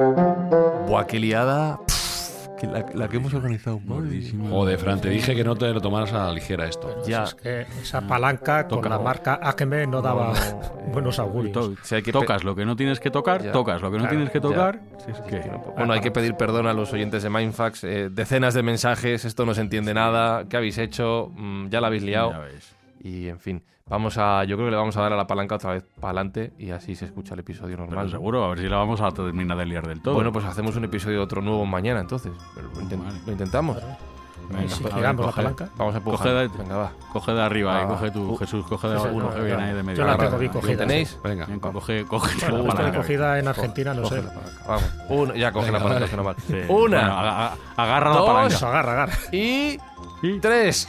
Buah, qué liada. Pff, que la, la que hemos organizado. Joder, Fran, te dije que no te lo tomaras a la ligera esto. Ya. Es que esa palanca con la marca Acme no daba buenos augurios. To- Si hay que pe- tocas lo que no tienes que tocar, Ya. tocas lo que no Claro, tienes que tocar. si es que- Bueno, hay que pedir perdón a los oyentes de Mindfax. eh, decenas de mensajes, esto no se entiende nada. ¿Qué habéis hecho? Mm, ya la habéis liado. Ya ves. Y en fin, vamos a. Yo creo que le vamos a dar a la palanca otra vez para adelante y así se escucha el episodio Pero normal. seguro, a ver si la vamos a terminar de liar del todo. Bueno, pues hacemos un episodio otro nuevo mañana entonces. Pero lo, inten- Vale. lo intentamos. Venga, a ver, la. Vamos a empujar. Coge de- Venga, va. Coge de arriba Ah, y coge tú, uh, Jesús, coge de sí, abajo, no, coge no, bien no. ahí de medio. Yo la Agarra. tengo bien ¿Lo cogida. tenéis? Venga. Venga, coge, coge Bueno, la palanca. cogida en Argentina, no Coge sé. la palanca. Vamos. Una, ya coge la Venga, palanca, vale. Sí. Una Bueno, agarra la palanca. Agarra, agarra. y Y- tres.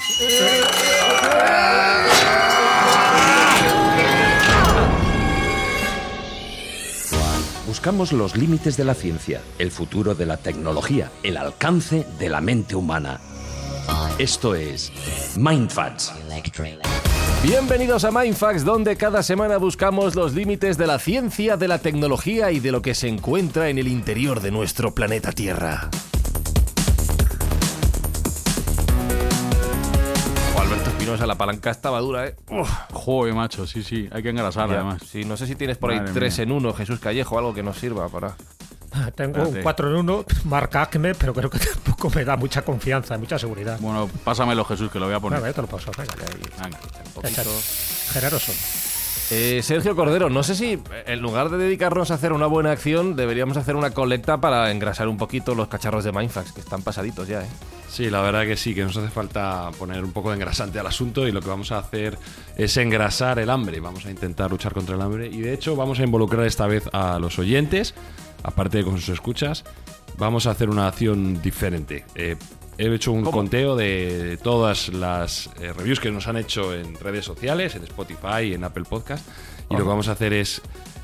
Buscamos los límites de la ciencia, el futuro de la tecnología, el alcance de la mente humana. Esto es Mindfacts. Bienvenidos a Mindfax, donde cada semana buscamos los límites de la ciencia, de la tecnología y de lo que se encuentra en el interior de nuestro planeta Tierra. Alberto Espinosa, la palanca estaba dura, ¿eh? Uf, Joder, macho, sí, sí, hay que engrasar ya. además. Sí, no sé si tienes por ahí tres mía. en uno, Jesús Callejo, algo que nos sirva para... Tengo Espérate. un 4 en 1, marca Acme, pero creo que tampoco me da mucha confianza, mucha seguridad. Bueno, pásamelo, Jesús, que lo voy a poner. Venga, ya te lo paso. Venga, Venga. Échale. Generoso. Eh, Sergio Cordero, no sé si en lugar de dedicarnos a hacer una buena acción, deberíamos hacer una colecta para engrasar un poquito los cacharros de Mindfax, que están pasaditos ya, ¿eh? Sí, la verdad que sí, que nos hace falta poner un poco de engrasante al asunto y lo que vamos a hacer es engrasar el hambre. Vamos a intentar luchar contra el hambre y de hecho vamos a involucrar esta vez a los oyentes, aparte de con sus escuchas, vamos a hacer una acción diferente. Eh, he hecho un conteo de todas las eh, reviews que nos han hecho en redes sociales, en Spotify, en Apple Podcast y lo que vamos a hacer es,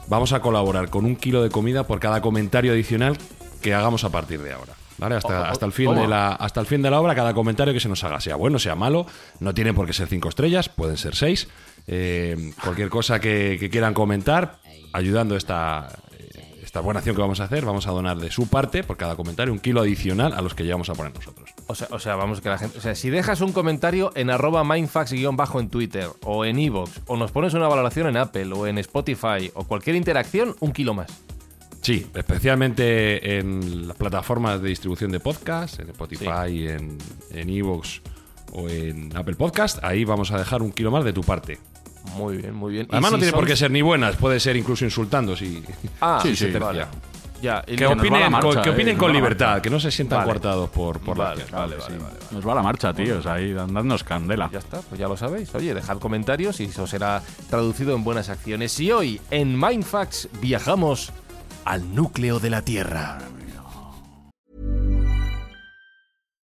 vamos a colaborar con un kilo de comida por cada comentario adicional que hagamos a partir de ahora. ¿Vale? Hasta, hasta el fin de la, hasta el fin de la obra, cada comentario que se nos haga, sea bueno, sea malo, no tiene por qué ser cinco estrellas, pueden ser seis. Eh, cualquier cosa que, que quieran comentar, ayudando esta, esta buena acción que vamos a hacer, vamos a donar de su parte por cada comentario un kilo adicional a los que llevamos a poner nosotros. O sea, o sea, vamos que la gente. O sea, si dejas un comentario en arroba mindfax-bajo en Twitter o en Evox, o nos pones una valoración en Apple o en Spotify o cualquier interacción, un kilo más. Sí, especialmente en las plataformas de distribución de podcast, en Spotify, en en Evox o en Apple Podcast, ahí vamos a dejar un kilo más de tu parte. Muy bien, muy bien. Además no si tiene por son- qué ser ni buenas, puede ser incluso insultando si, Ah, si sí, se sí, tercia. vale. Ya, Que no- opinen, la marcha, con, que eh, opinen nos con la libertad, marcha. que no se sientan Vale. coartados por, por la Vale, acción. vale, vale, vale. Nos va la marcha, tíos, ahí dándonos candela. Ya está, pues ya lo sabéis. Oye, dejad comentarios y eso será traducido en buenas acciones. Y hoy, en Mindfax, viajamos al núcleo de la Tierra.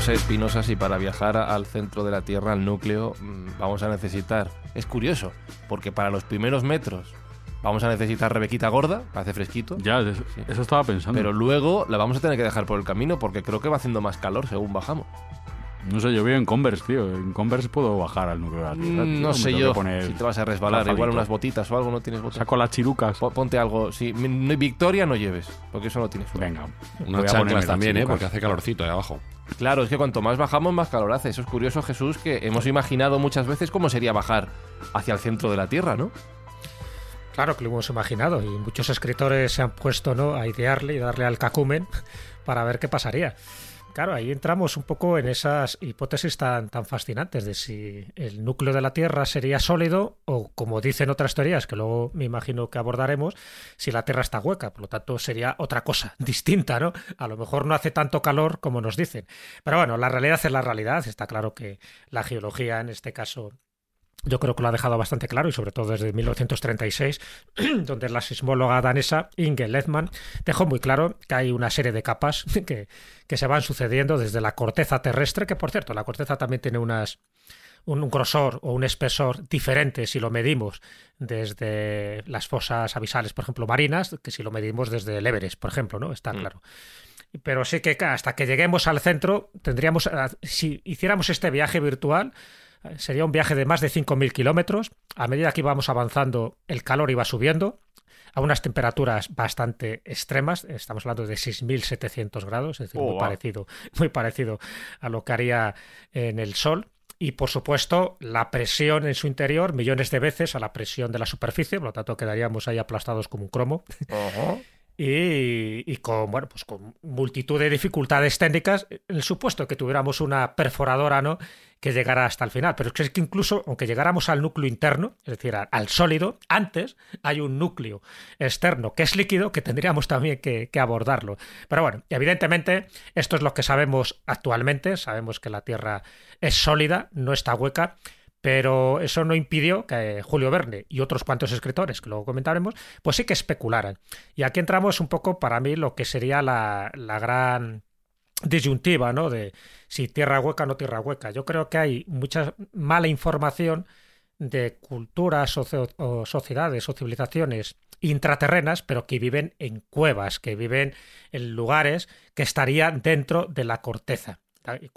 No sé, Espinosa, si para viajar al centro de la Tierra, al núcleo, mm, vamos a necesitar. Es curioso, porque para los primeros metros vamos a necesitar Rebequita gorda, hacer fresquito. Ya, eso, eso estaba pensando. Pero luego la vamos a tener que dejar por el camino porque creo que va haciendo más calor según bajamos. No sé, yo vivo en Converse, tío. En Converse puedo bajar al núcleo de la Tierra. Mm, tío. no sé yo poner si te vas a resbalar. Igual unas botitas o algo, ¿no tienes botas? Saco las chirucas. Po- Ponte algo. Sí, mi- Victoria no lleves, porque eso no tienes. Venga. Unas chanclas las también, ¿eh? Porque hace calorcito ahí abajo. Claro, es que cuanto más bajamos, más calor hace. Eso es curioso, Jesús, que hemos imaginado muchas veces cómo sería bajar hacia el centro de la Tierra, ¿no? Claro que lo hemos imaginado y muchos escritores se han puesto ¿no? a idearle y darle al cacumen para ver qué pasaría. Claro, ahí entramos un poco en esas hipótesis tan, tan fascinantes de si el núcleo de la Tierra sería sólido o, como dicen otras teorías, que luego me imagino que abordaremos, si la Tierra está hueca. Por lo tanto, sería otra cosa distinta, ¿no? A lo mejor no hace tanto calor como nos dicen. Pero bueno, la realidad es la realidad. Está claro que la geología, en este caso, yo creo que lo ha dejado bastante claro y sobre todo desde 1936, donde la sismóloga danesa Inge Lehmann dejó muy claro que hay una serie de capas que, que se van sucediendo desde la corteza terrestre, que por cierto, la corteza también tiene unas un, un grosor o un espesor diferente si lo medimos desde las fosas abisales, por ejemplo, marinas, que si lo medimos desde el Everest, por ejemplo, ¿no? Está claro. Pero sí que hasta que lleguemos al centro, tendríamos, eh, si hiciéramos este viaje virtual, sería un viaje de más de 5.000 kilómetros. A medida que íbamos avanzando, el calor iba subiendo a unas temperaturas bastante extremas. Estamos hablando de 6.700 grados, es decir, Oh, muy wow. parecido, muy parecido a lo que haría en el Sol. Y por supuesto, la presión en su interior, millones de veces a la presión de la superficie, por lo tanto quedaríamos ahí aplastados como un cromo y, con bueno pues con multitud de dificultades técnicas el supuesto que tuviéramos una perforadora no que llegara hasta el final. Pero es que, incluso aunque llegáramos al núcleo interno es decir al, al sólido antes hay un núcleo externo que es líquido que tendríamos también que, que abordarlo. Pero bueno evidentemente esto es lo que sabemos actualmente. Sabemos que la Tierra es sólida no está hueca pero eso no impidió que Julio Verne y otros cuantos escritores, que luego comentaremos, pues sí que especularan. Y aquí entramos un poco, para mí, lo que sería la, la gran disyuntiva, ¿no? De si tierra hueca o no tierra hueca. Yo creo que hay mucha mala información de culturas o, sociedades o civilizaciones intraterrenas, pero que viven en cuevas, que viven en lugares que estarían dentro de la corteza.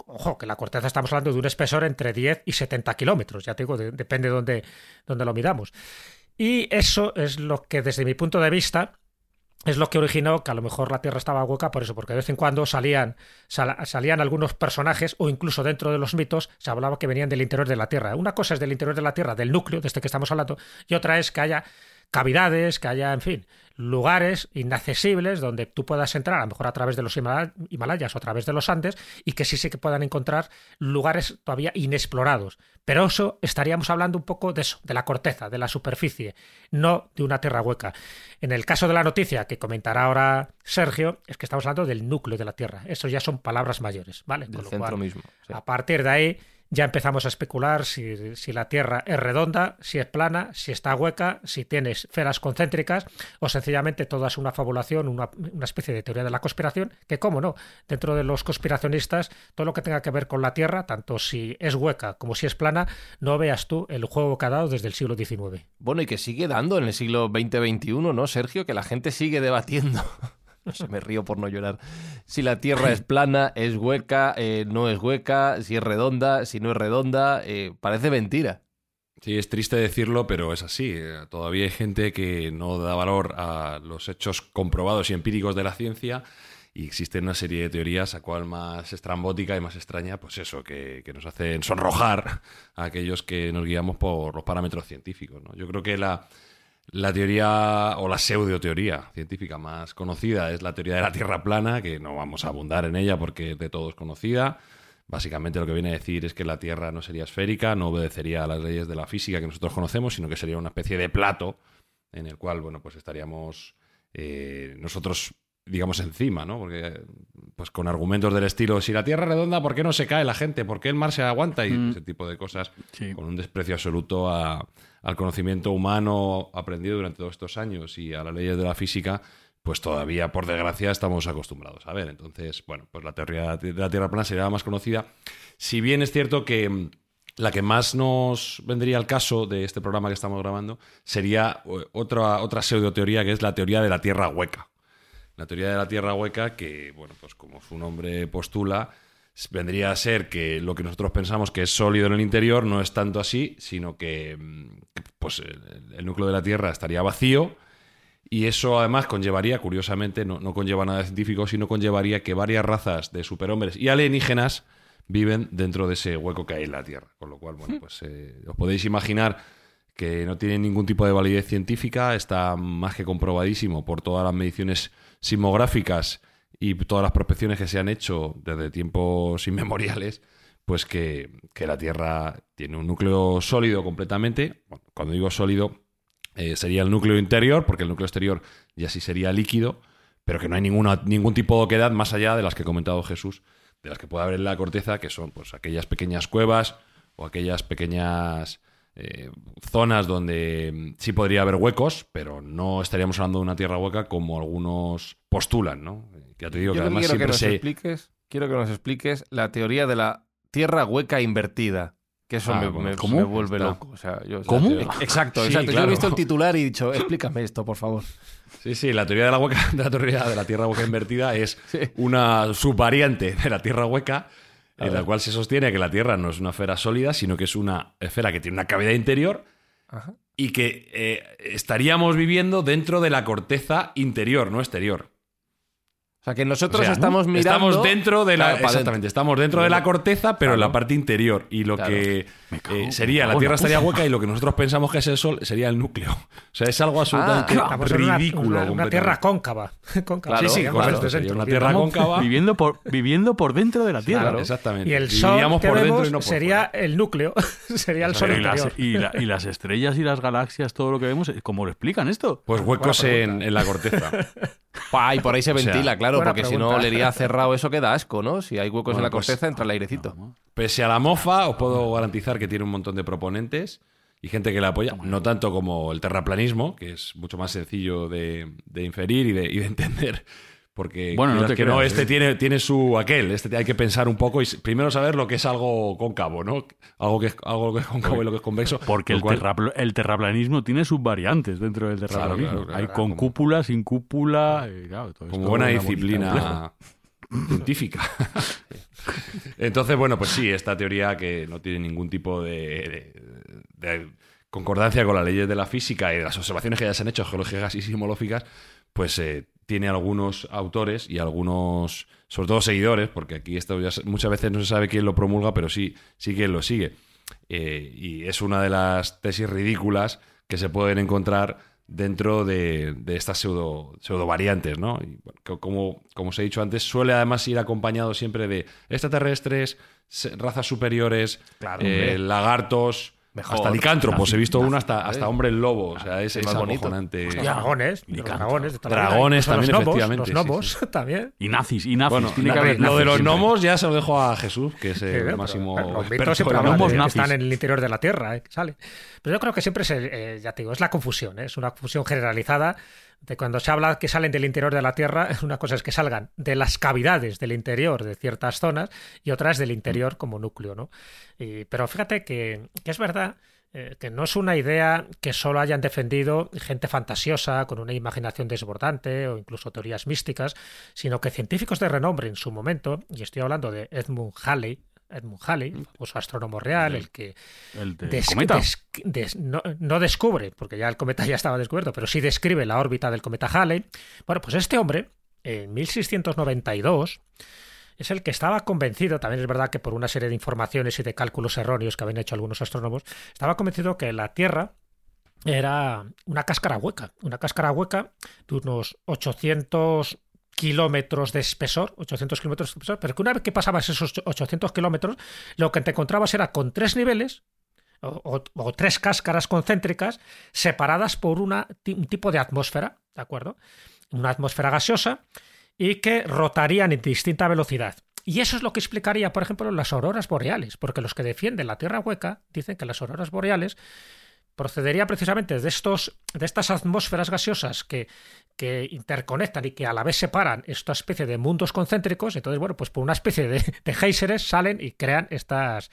Ojo, que la corteza estamos hablando de un espesor entre 10 y 70 kilómetros, ya te digo, de- depende de dónde, lo miramos. Y eso es lo que desde mi punto de vista es lo que originó que a lo mejor la Tierra estaba hueca por eso, porque de vez en cuando salían, sal- salían algunos personajes o incluso dentro de los mitos se hablaba que venían del interior de la Tierra. Una cosa es del interior de la Tierra, del núcleo, de este que estamos hablando, y otra es que haya cavidades, que haya, en fin, lugares inaccesibles donde tú puedas entrar, a lo mejor a través de los Himala- Himalayas o a través de los Andes, y que sí sí que puedan encontrar lugares todavía inexplorados. Pero eso estaríamos hablando un poco de eso, de la corteza, de la superficie, no de una tierra hueca. En el caso de la noticia que comentará ahora Sergio, es que estamos hablando del núcleo de la Tierra. Eso ya son palabras mayores, ¿vale? Del Con lo centro cual, mismo. sí. a partir de ahí ya empezamos a especular si, si la Tierra es redonda, si es plana, si está hueca, si tiene esferas concéntricas o sencillamente toda es una fabulación, una, una especie de teoría de la conspiración, que cómo no, dentro de los conspiracionistas, todo lo que tenga que ver con la Tierra, tanto si es hueca como si es plana, no veas tú el juego que ha dado desde el siglo XIX. Bueno, y que sigue dando en el siglo XX-XXI, ¿no, Sergio? Que la gente sigue debatiendo. No sé, me río por no llorar. Si la Tierra es plana, es hueca, eh, no es hueca, si es redonda, si no es redonda, eh, parece mentira. Sí, es triste decirlo, pero es así. Eh, Todavía hay gente que no da valor a los hechos comprobados y empíricos de la ciencia y existe una serie de teorías, a cual más estrambótica y más extraña, pues eso, que, nos hacen sonrojar a aquellos que nos guiamos por los parámetros científicos. ¿no? Yo creo que la, la teoría o la pseudoteoría científica más conocida es la teoría de la Tierra plana, que no vamos a abundar en ella porque de todos conocida. Básicamente lo que viene a decir es que la Tierra no sería esférica, no obedecería a las leyes de la física que nosotros conocemos, sino que sería una especie de plato en el cual, bueno, pues estaríamos eh, nosotros, digamos, encima, ¿no? Porque, pues con argumentos del estilo, si la Tierra es redonda, ¿por qué no se cae la gente? ¿Por qué el mar se aguanta? Y Mm. ese tipo de cosas, Sí. con un desprecio absoluto a- al conocimiento humano aprendido durante todos estos años y a las leyes de la física, pues todavía, por desgracia, estamos acostumbrados a ver. Entonces, bueno, pues la teoría de la Tierra plana sería la más conocida. Si bien es cierto que mm, la que más nos vendría al caso de este programa que estamos grabando sería eh, otra, otra pseudoteoría que es la teoría de la Tierra hueca. La teoría de la Tierra hueca que, bueno, pues como su nombre postula, vendría a ser que lo que nosotros pensamos que es sólido en el interior no es tanto así, sino que mm, pues, el, el núcleo de la Tierra estaría vacío y eso además conllevaría, curiosamente, no, no conlleva nada científico, sino conllevaría que varias razas de superhombres y alienígenas viven dentro de ese hueco que hay en la Tierra. Con lo cual, bueno, pues eh, os podéis imaginar que no tiene ningún tipo de validez científica, está más que comprobadísimo por todas las mediciones sismográficas y todas las prospecciones que se han hecho desde tiempos inmemoriales, pues que, que la Tierra tiene un núcleo sólido completamente. Bueno, cuando digo sólido, eh, sería el núcleo interior, porque el núcleo exterior ya sí sería líquido, pero que no hay ninguna, ningún tipo de oquedad más allá de las que ha comentado Jesús, de las que puede haber en la corteza, que son pues aquellas pequeñas cuevas o aquellas pequeñas eh, zonas donde mm, sí podría haber huecos, pero no estaríamos hablando de una tierra hueca como algunos postulan, ¿no? Ya te digo Yo que además quiero que nos se... expliques, quiero que nos expliques la teoría de la tierra hueca invertida. Que eso Ah, me, bueno, me- ¿cómo? me vuelve Está. loco. O sea, yo- ¿Cómo? o sea, te- Exacto, Sí, exacto. Yo he visto el titular y he dicho, explícame esto, por favor. Sí, sí, la teoría de la hueca, de la teoría de la tierra hueca invertida es Sí. una subvariante de la tierra hueca en la cual se sostiene que la Tierra no es una esfera sólida, sino que es una esfera que tiene una cavidad interior Ajá. y que eh, estaríamos viviendo dentro de la corteza interior, no exterior. O sea, que nosotros O sea, estamos mirando... Estamos dentro de la. Claro, exactamente, estamos dentro de la corteza, pero en la parte interior. Y lo Claro. que cago- eh, sería, la Tierra la estaría hueca y lo que nosotros pensamos que es el Sol sería el núcleo. O sea, es algo absolutamente Ah, en una- ridículo. Una, tierra cóncava. cóncava. Claro, sí, sí, correcto. Sería dentro, una tierra digamos. cóncava. Viviendo por, viviendo por dentro de la Tierra. Claro. Exactamente. Y el sol que por dentro vemos y no por sería fuera. el núcleo, sería el sol y, las, interior. y, la- y las estrellas y las galaxias, todo lo que vemos, ¿cómo lo explican esto? Pues huecos en, en la corteza. Pa, y por ahí se ventila, claro, buena porque si no olería cerrado eso queda asco, ¿no? Si hay huecos en la pues- corteza, entra el airecito. Pese a la mofa, os puedo garantizar que tiene un montón de proponentes y gente que la apoya. No tanto como el terraplanismo, que es mucho más sencillo de, de inferir y de, y de entender. Porque Bueno, no te que no, este ¿eh? tiene, tiene su aquel. Este hay que pensar un poco y primero saber lo que es algo cóncavo, ¿no? Algo que es, algo que es cóncavo y lo que es convexo. Porque el, cual- terrapl- el terraplanismo tiene subvariantes dentro del terraplanismo. claro, claro, Hay claro, con como- cúpula, sin cúpula. y claro, todo como esto buena disciplina científica. Entonces, bueno, pues sí, esta teoría que no tiene ningún tipo de, de- de concordancia con las leyes de la física y de las observaciones que ya se han hecho geológicas y sismológicas, pues eh, tiene algunos autores y algunos, sobre todo seguidores, porque aquí esto ya muchas veces no se sabe quién lo promulga, pero sí, sí quién lo sigue. Eh, y es una de las tesis ridículas que se pueden encontrar dentro de, de estas pseudo, pseudo variantes, ¿no? Y, bueno, que como, como os he dicho antes, suele además ir acompañado siempre de extraterrestres, razas superiores, Claro, eh, lagartos, Mejor. hasta licántropos. He visto uno hasta, hasta hombre lobo. O sea, es, es es más bonito. acojonante. Dragones, los dragones, de. Dragones también, los efectivamente, Los sí, gnomos también. Y nazis, y nazis. Bueno, tiene que na- haber lo de los siempre. gnomos ya se lo dejo a Jesús, que es el pero- máximo pero experto mitos siempre en gnomos nazis. están en el interior de la Tierra, ¿eh? que sale. Pero yo creo que siempre es, el- eh, ya te digo, es la confusión, ¿eh? es una confusión generalizada de cuando se habla que salen del interior de la Tierra, una cosa es que salgan de las cavidades del interior de ciertas zonas y otra es del interior como núcleo, ¿no? Y- pero fíjate que, que es verdad eh, que no es una idea que solo hayan defendido gente fantasiosa con una imaginación desbordante o incluso teorías místicas, sino que científicos de renombre en su momento, y estoy hablando de Edmund Halley, Edmund Halley, famoso astrónomo real, el que El del des- cometa. des- des- no, no descubre, porque ya el cometa ya estaba descubierto, pero sí describe la órbita del cometa Halley. Bueno, pues este hombre, en 1692, es el que estaba convencido, también es verdad que por una serie de informaciones y de cálculos erróneos que habían hecho algunos astrónomos, estaba convencido que la Tierra era una cáscara hueca, una cáscara hueca de unos 800 kilómetros de espesor, 800 kilómetros de espesor, pero que una vez que pasabas esos 800 kilómetros, lo que te encontrabas era con tres niveles o, tres cáscaras concéntricas separadas por una, un tipo de atmósfera, ¿de acuerdo? Una atmósfera gaseosa y que rotarían en distinta velocidad. Y eso es lo que explicaría, por ejemplo, las auroras boreales, porque los que defienden la Tierra hueca dicen que las auroras boreales procedería precisamente de, estos, de estas atmósferas gaseosas que, que interconectan y que a la vez separan esta especie de mundos concéntricos. Entonces, bueno, pues por una especie de, de géiseres salen y crean estas,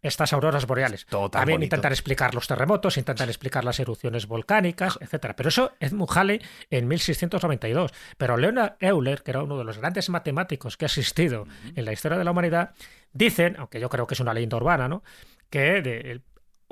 estas auroras boreales. Todo También bonito. intentan explicar los terremotos, intentan explicar las erupciones volcánicas, etcétera. Pero eso Edmund Halley en 1692. Pero Leonard Euler, que era uno de los grandes matemáticos que ha existido en la historia de la humanidad, dicen, aunque yo creo que es una leyenda urbana, ¿no? que de-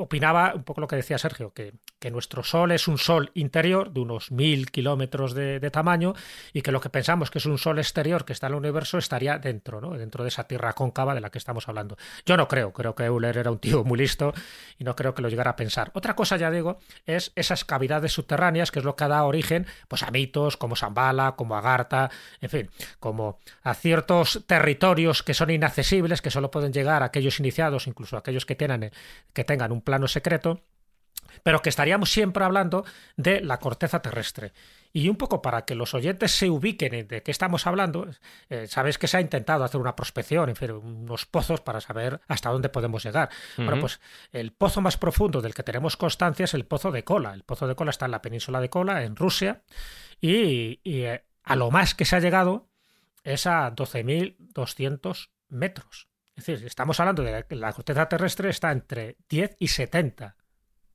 opinaba un poco lo que decía Sergio, que, que nuestro Sol es un Sol interior de unos mil kilómetros de, tamaño y que lo que pensamos que es un Sol exterior que está en el universo estaría dentro, ¿no? dentro de esa Tierra cóncava de la que estamos hablando. Yo no creo, creo que Euler era un tío muy listo y no creo que lo llegara a pensar. Otra cosa, ya digo, es esas cavidades subterráneas, que es lo que ha dado origen pues, a mitos como Zambala, como Agartha, en fin, como a ciertos territorios que son inaccesibles, que solo pueden llegar a aquellos iniciados, incluso aquellos que, tengan, que tengan un plano secreto, pero que estaríamos siempre hablando de la corteza terrestre. Y un poco para que los oyentes se ubiquen en de qué estamos hablando, eh, sabéis que se ha intentado hacer una prospección, en fin, unos pozos para saber hasta dónde podemos llegar. Bueno, pues el pozo más profundo del que tenemos constancia es el pozo de Kola. El pozo de Kola está en la península de Kola, en Rusia, y, y, eh, a lo más que se ha llegado es a 12.200 metros. Es decir, estamos hablando de que la corteza terrestre está entre 10 y 70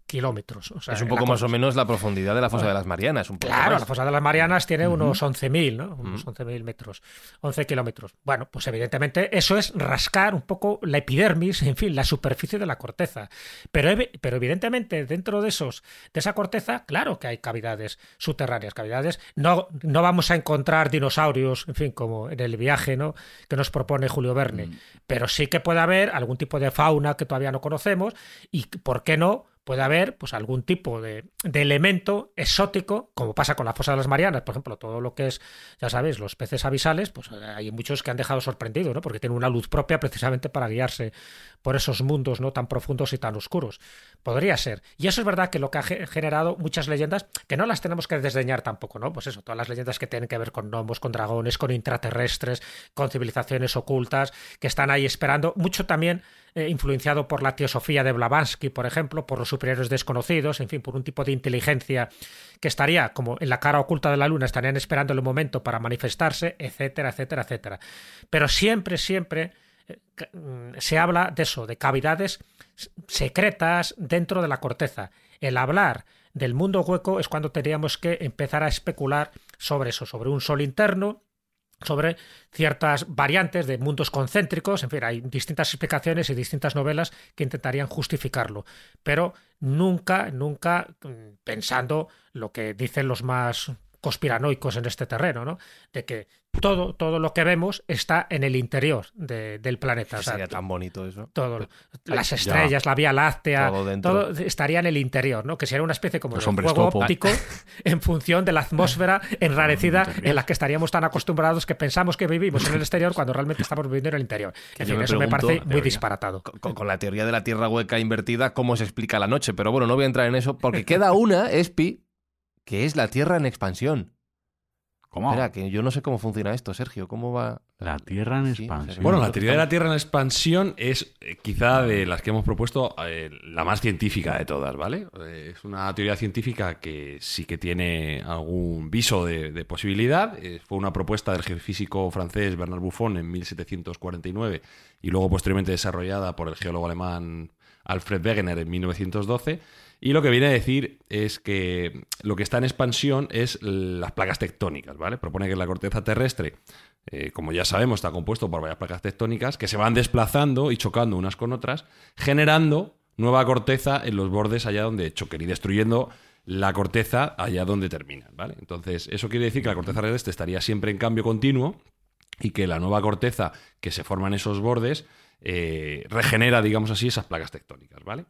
kilómetros. O sea, es un poco más o menos la profundidad de la fosa de las Marianas. Un poco Claro, más. la fosa de las Marianas tiene unos 11.000, ¿no? Unos Ujú. 11.000 metros, 11 kilómetros. Bueno, pues evidentemente eso es rascar un poco la epidermis, en fin, la superficie de la corteza. Pero, pero evidentemente dentro de esos, de esa corteza, claro que hay cavidades subterráneas, cavidades. No, no vamos a encontrar dinosaurios, en fin, como en el viaje, ¿no? Que nos propone Julio Verne. Pero sí que puede haber algún tipo de fauna que todavía no conocemos y, ¿por qué no? Puede haber pues algún tipo de, elemento exótico, como pasa con la fosa de las Marianas, por ejemplo, todo lo que es, ya sabéis, los peces avisales, pues hay muchos que han dejado sorprendidos, ¿no? Porque tienen una luz propia precisamente para guiarse por esos mundos no tan profundos y tan oscuros. Podría ser. Y eso es verdad que lo que ha ge- generado muchas leyendas, que no las tenemos que desdeñar tampoco, ¿no? Pues eso, todas las leyendas que tienen que ver con gnomos, con dragones, con intraterrestres, con civilizaciones ocultas, que están ahí esperando, mucho también eh, influenciado por la teosofía de Blavatsky, por ejemplo, por los superiores desconocidos, en fin, por un tipo de inteligencia que estaría como en la cara oculta de la luna, estarían esperando el momento para manifestarse, etcétera, etcétera, etcétera. Pero siempre, siempre eh, mm, se habla de eso, de cavidades secretas dentro de la corteza. El hablar del mundo hueco es cuando tendríamos que empezar a especular sobre eso, sobre un sol interno, sobre ciertas variantes de mundos concéntricos, en fin, hay distintas explicaciones y distintas novelas que intentarían justificarlo, pero nunca, nunca mm, pensando lo que dicen los más conspiranoicos en este terreno, ¿no? De que todo, todo lo que vemos está en el interior de- del planeta. o sea, Sería tan bonito eso. todo, las estrellas, la Vía Láctea, Todo estaría en el interior, ¿no? Que sería una especie como Los de juego topo. óptico en función de la atmósfera enrarecida en la que estaríamos tan acostumbrados que pensamos que vivimos en el exterior cuando realmente estamos viviendo en el interior. En fin, me eso me parece muy disparatado. Con, con la teoría de la Tierra hueca invertida, ¿cómo se explica la noche? Pero bueno, no voy a entrar en eso porque queda una, Espi, que es la Tierra en expansión. ¿Cómo? Espera, que yo no sé cómo funciona esto, Sergio. ¿Cómo va? La Tierra en Sí, expansión. Bueno, la teoría de la Tierra en expansión es eh, quizá de las que hemos propuesto eh, la más científica de todas, ¿vale? Eh, es una teoría científica que sí que tiene algún viso de, de posibilidad. Eh, fue una propuesta del geofísico francés Bernard Buffon en 1749 y luego posteriormente desarrollada por el geólogo alemán Alfred Wegener en 1912. Y lo que viene a decir es que lo que está en expansión es las placas tectónicas, ¿vale? Propone que la corteza terrestre, eh, como ya sabemos, está compuesto por varias placas tectónicas que se van desplazando y chocando unas con otras, generando nueva corteza en los bordes allá donde choquen y destruyendo la corteza allá donde terminan, ¿vale? Entonces, eso quiere decir que la corteza terrestre estaría siempre en cambio continuo y que la nueva corteza que se forma en esos bordes eh, regenera, digamos así, esas placas tectónicas, ¿vale?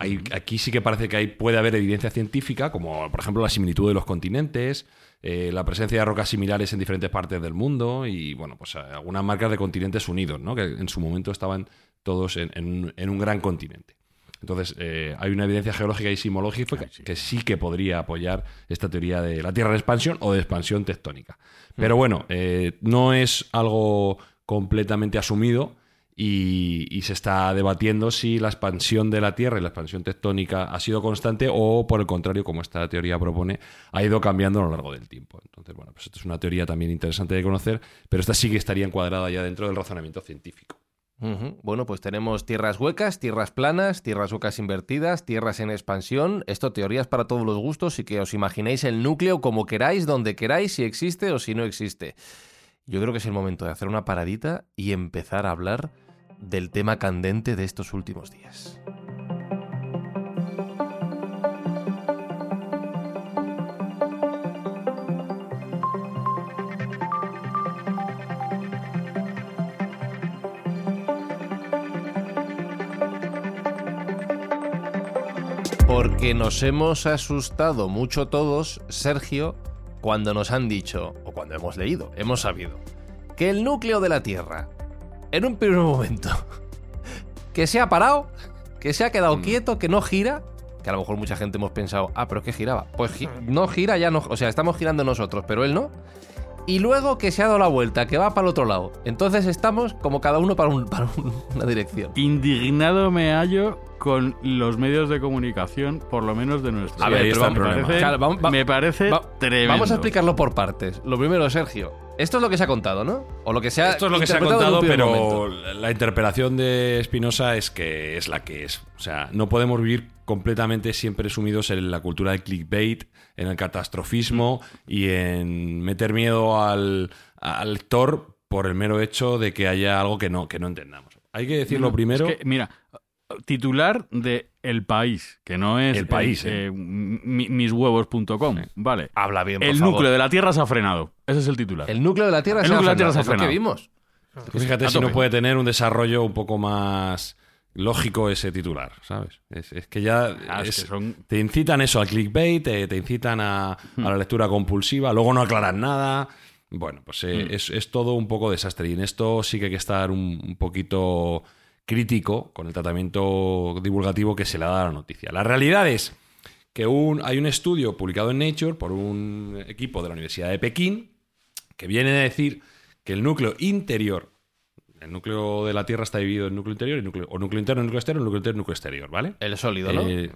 Hay- aquí sí que parece que hay, puede haber evidencia científica, como por ejemplo la similitud de los continentes, eh, la presencia de rocas similares en diferentes partes del mundo y, bueno, pues eh, algunas marcas de continentes unidos, ¿no? Que en su momento estaban todos en, en un- en un gran continente. Entonces, eh, hay una evidencia geológica y sismológica que, que sí que podría apoyar esta teoría de la Tierra en expansión o de expansión tectónica. Pero bueno, eh, no es algo completamente asumido y, se está debatiendo si la expansión de la Tierra y la expansión tectónica ha sido constante o, por el contrario, como esta teoría propone, ha ido cambiando a lo largo del tiempo. Entonces, bueno, pues esto es una teoría también interesante de conocer, pero esta sí que estaría encuadrada ya dentro del razonamiento científico. Bueno, pues tenemos tierras huecas, tierras planas, tierras huecas invertidas, tierras en expansión. Esto teorías para todos los gustos y que os imaginéis el núcleo como queráis, donde queráis, si existe o si no existe. Yo creo que es el momento de hacer una paradita y empezar a hablar del tema candente de estos últimos días. Porque nos hemos asustado mucho todos, Sergio, cuando nos han dicho, o cuando hemos leído, hemos sabido, que el núcleo de la Tierra, en un primer momento, que se ha parado, que se ha quedado quieto, que no gira, que a lo mejor mucha gente hemos pensado, ah, pero es que giraba. Pues gi- no gira, ya no, o sea, estamos girando nosotros, pero él no. Y luego que se ha dado la vuelta, que va para el otro lado. Entonces estamos como cada uno para, un- para un- una dirección. Indignado me hallo con los medios de comunicación, por lo menos de nuestro A ver, me parece, Claro, vamos- va- me parece Va- tremendo. Vamos a explicarlo por partes. Lo primero, Sergio, esto es lo que se ha contado, ¿no? O lo que se ha Esto es lo que se ha contado, pero momento. la interpretación de Spinoza es que es la que es. O sea, no podemos vivir completamente siempre sumidos en la cultura del clickbait, en el catastrofismo y en meter miedo al, al lector por el mero hecho de que haya algo que no, que no entendamos. Hay que decirlo No, primero. es que, mira, titular de El País, que no es El País, eh, eh, mi- mishuevos.com. Vale. Habla bien, por El favor. núcleo de la Tierra se ha frenado. Ese es el titular. El núcleo de la Tierra El se ha núcleo de la Tierra frenado, se ha frenado. vimos. Pues Fíjate si no puede tener un desarrollo un poco más lógico ese titular, ¿sabes? Es, es que ya Ah, es es- que son- te incitan eso al clickbait, te, te incitan a, a la lectura compulsiva, luego no aclaran nada. Bueno, pues eh, es, es todo un poco desastre y en esto sí que hay que estar un, un poquito crítico con el tratamiento divulgativo que se le da a la noticia. La realidad es que un- hay un estudio publicado en Nature por un equipo de la Universidad de Pekín que viene a decir que el núcleo interior, el núcleo de la Tierra está dividido en núcleo interior y núcleo, o núcleo interno, núcleo exterior, núcleo interior, núcleo exterior, ¿vale? El sólido, ¿no? Eh,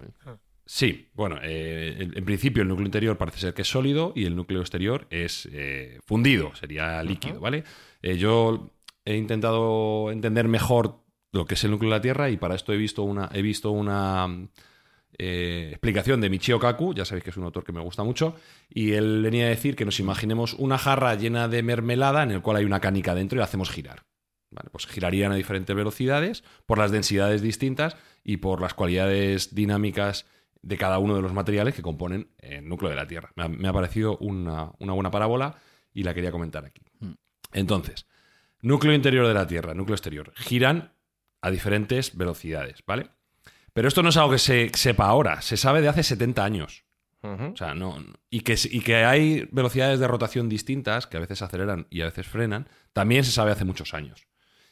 sí, bueno, eh, en, principio el núcleo interior parece ser que es sólido y el núcleo exterior es eh, fundido, sería líquido, ¿vale? Yo he intentado entender mejor lo que es el núcleo de la Tierra y para esto he visto una, he visto una eh, explicación de Michio Kaku, ya sabéis que es un autor que me gusta mucho, y él venía a decir que nos imaginemos una jarra llena de mermelada en el cual hay una canica dentro y la hacemos girar. Vale, pues girarían a diferentes velocidades por las densidades distintas y por las cualidades dinámicas de cada uno de los materiales que componen el núcleo de la Tierra. Me ha, me ha parecido una, una buena parábola y la quería comentar aquí. Entonces, núcleo interior de la Tierra, núcleo exterior, giran a diferentes velocidades, ¿vale? Pero esto no es algo que se sepa ahora, se sabe de hace 70 años. O sea, no, y, que, y que hay velocidades de rotación distintas, que a veces aceleran y a veces frenan, también se sabe hace muchos años.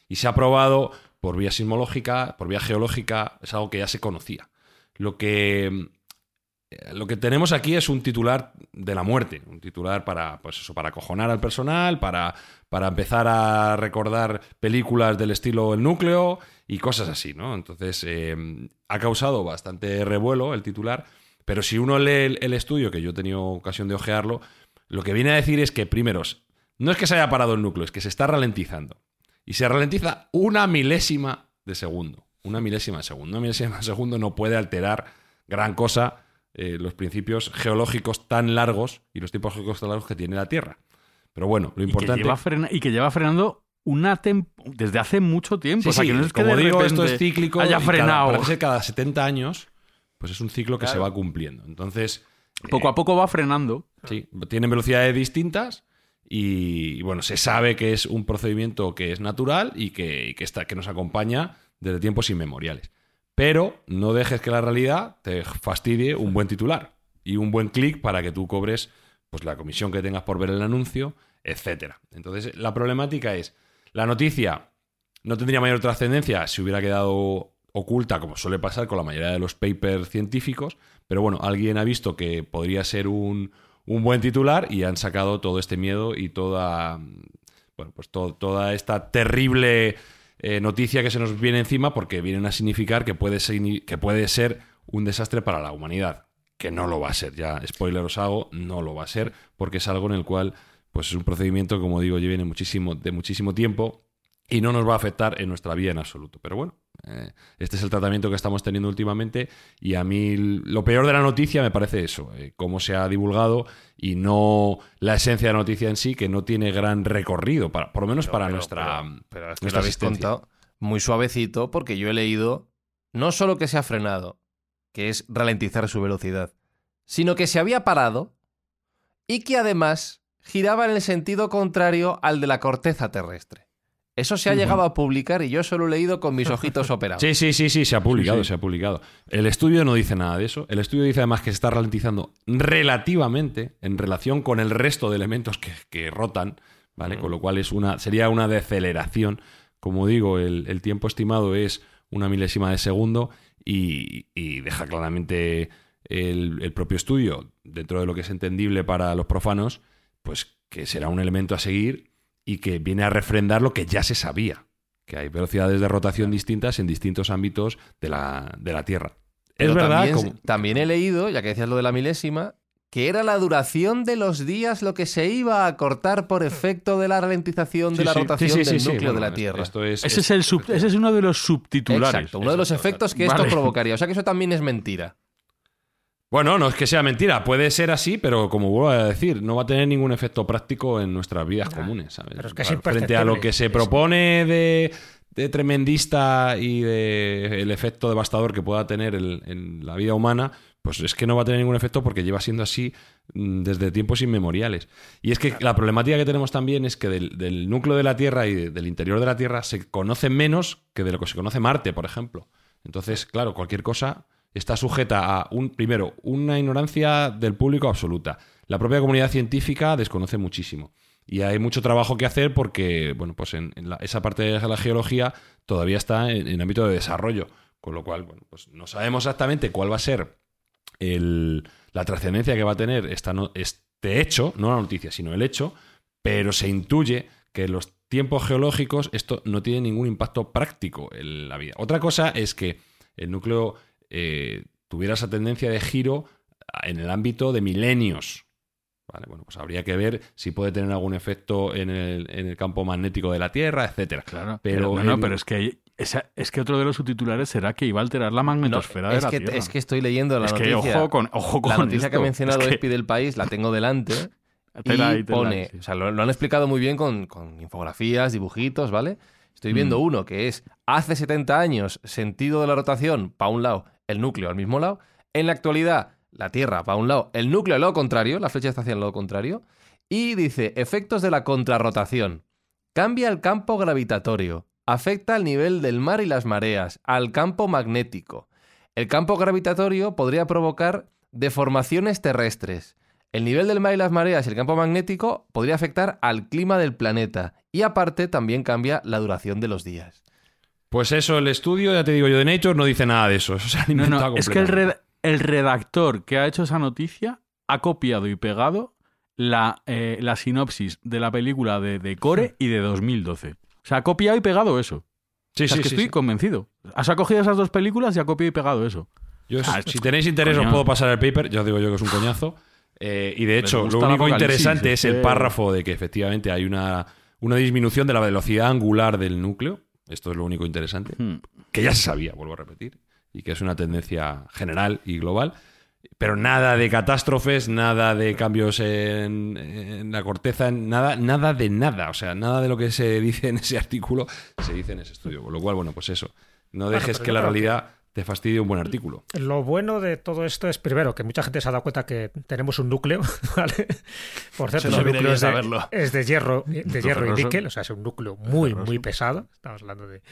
Y se ha probado por vía sismológica, por vía geológica, es algo que ya se conocía. Lo que, eh, lo que tenemos aquí es un titular de la muerte, un titular para, pues eso, para acojonar al personal, para, para empezar a recordar películas del estilo El Núcleo y cosas así, ¿no? Entonces, eh, ha causado bastante revuelo el titular, pero si uno lee el, el estudio, que yo he tenido ocasión de ojearlo, lo que viene a decir es que, primero, no es que se haya parado el núcleo, es que se está ralentizando. Y se ralentiza una milésima de segundo. Una milésima de segundo. Una milésima de segundo no puede alterar gran cosa eh, los principios geológicos tan largos y los tiempos geológicos tan largos que tiene la Tierra. Pero bueno, lo Y que, importante... lleva frena- y que lleva frenando una desde hace mucho tiempo. Sí, o sea, sí, que no es que como de digo, esto es cíclico. haya y cada- frenado. parece que cada 70 años, pues es un ciclo que se va cumpliendo. Entonces, Poco a poco va frenando. Sí, tienen velocidades distintas y, y, bueno, se sabe que es un procedimiento que es natural y que, y que, está, que nos acompaña desde tiempos inmemoriales. Pero no dejes que la realidad te fastidie un buen titular y un buen clic para que tú cobres pues, la comisión que tengas por ver el anuncio, etcétera. Entonces, la problemática es, la noticia no tendría mayor trascendencia si hubiera quedado oculta, como suele pasar con la mayoría de los papers científicos, pero bueno, alguien ha visto que podría ser un, un buen titular y han sacado todo este miedo y toda, bueno, pues to- toda esta terrible eh, noticia que se nos viene encima porque vienen a significar que puede, signi- que puede ser un desastre para la humanidad, que no lo va a ser, ya spoiler os hago, no lo va a ser porque es algo en el cual pues es un procedimiento, como digo, ya viene muchísimo, de muchísimo tiempo y no nos va a afectar en nuestra vida en absoluto. Pero bueno, eh, este es el tratamiento que estamos teniendo últimamente y a mí lo peor de la noticia me parece eso, eh, cómo se ha divulgado y no la esencia de la noticia en sí, que no tiene gran recorrido, para, por lo menos para nuestra... Pero, es que lo habéis contado muy suavecito porque yo he leído no solo que se ha frenado, que es ralentizar su velocidad, sino que se había parado y que además giraba en el sentido contrario al de la corteza terrestre. Eso se ha llegado a publicar y yo solo he leído con mis ojitos operados. Sí, sí, sí, sí, se ha publicado, se ha publicado. El estudio no dice nada de eso. El estudio dice además que se está ralentizando relativamente en relación con el resto de elementos que, rotan, ¿vale? Con lo cual es una, sería una deceleración. Como digo, el, tiempo estimado es una milésima de segundo y, deja claramente el, el propio estudio, dentro de lo que es entendible para los profanos, pues que será un elemento a seguir y que viene a refrendar lo que ya se sabía, que hay velocidades de rotación distintas en distintos ámbitos de la, de la Tierra. es verdad. También, he leído, ya que decías lo de la milésima, que era la duración de los días lo que se iba a cortar por efecto de la ralentización de la rotación del núcleo de la Tierra. ese, es el ese es uno de los subtitulares. Exacto, uno de los efectos que esto provocaría. O sea que eso también es mentira. Bueno, no es que sea mentira, puede ser así, pero como vuelvo a decir, no va a tener ningún efecto práctico en nuestras vidas comunes, ¿sabes? Pero es que Frente a lo que se propone de, tremendista y de el efecto devastador que pueda tener en la vida humana, pues es que no va a tener ningún efecto porque lleva siendo así mm, desde tiempos inmemoriales. Y es que la problemática que tenemos también es que del, núcleo de la Tierra y del interior de la Tierra se conoce menos que de lo que se conoce Marte, por ejemplo. Entonces, claro, cualquier cosa está sujeta a, un, primero, una ignorancia del público absoluta. La propia comunidad científica desconoce muchísimo. Y hay mucho trabajo que hacer porque, bueno, pues en, esa parte de la geología todavía está en, ámbito de desarrollo. Con lo cual, bueno, pues no sabemos exactamente cuál va a ser la trascendencia que va a tener esta este hecho, no la noticia, sino el hecho, pero se intuye que en los tiempos geológicos esto no tiene ningún impacto práctico en la vida. Otra cosa es que el núcleo eh, tuviera esa tendencia de giro en el ámbito de milenios. Vale, bueno, pues habría que ver si puede tener algún efecto en el, campo magnético de la Tierra, etcétera. Claro, pero, no, pero es que es que otro de los subtitulares será que iba a alterar la magnetosfera de la que, Tierra. Es que estoy leyendo la es noticia. Que ojo con, ojo con la noticia que ha mencionado es del País, la tengo delante. y pone, o sea, lo, han explicado muy bien con, con infografías, dibujitos, ¿vale? Estoy viendo mm. uno que es hace 70 años, sentido de la rotación, para un lado, el núcleo al mismo lado. En la actualidad, la Tierra para un lado, el núcleo al lado contrario, la flecha está hacia el lado contrario. Y dice, efectos de la contrarrotación. Cambia el campo gravitatorio. Afecta al nivel del mar y las mareas, al campo magnético. El campo gravitatorio podría provocar deformaciones terrestres. El nivel del mar y las mareas y el campo magnético podría afectar al clima del planeta. Y aparte también cambia la duración de los días. Pues eso, el estudio, ya te digo yo, de Nature no dice nada de eso. es que el, redactor que ha hecho esa noticia ha copiado y pegado la, eh, la sinopsis de la película de, de Core y de 2012. O sea, ha copiado y pegado eso. Sí, sí, es que estoy convencido. Has acogido esas dos películas y ha copiado y pegado eso. si tenéis interés, os puedo pasar el paper. Ya os digo yo que es un coñazo. Eh, y de hecho, lo único interesante es el párrafo de que efectivamente hay una, una disminución de la velocidad angular del núcleo esto es lo único interesante, hmm. que ya se sabía, vuelvo a repetir, y que es una tendencia general y global. Pero nada de catástrofes, nada de cambios en, la corteza, nada, nada de nada. O sea, nada de lo que se dice en ese artículo se dice en ese estudio. Con lo cual, bueno, pues eso. No dejes que la realidad te fastidie un buen artículo. Lo bueno de todo esto es, primero, que mucha gente se ha dado cuenta que tenemos un núcleo, ¿vale? Por cierto, el núcleo es de, es de, hierro, de hierro y níquel, o sea, es un núcleo muy, muy pesado. Estamos hablando de,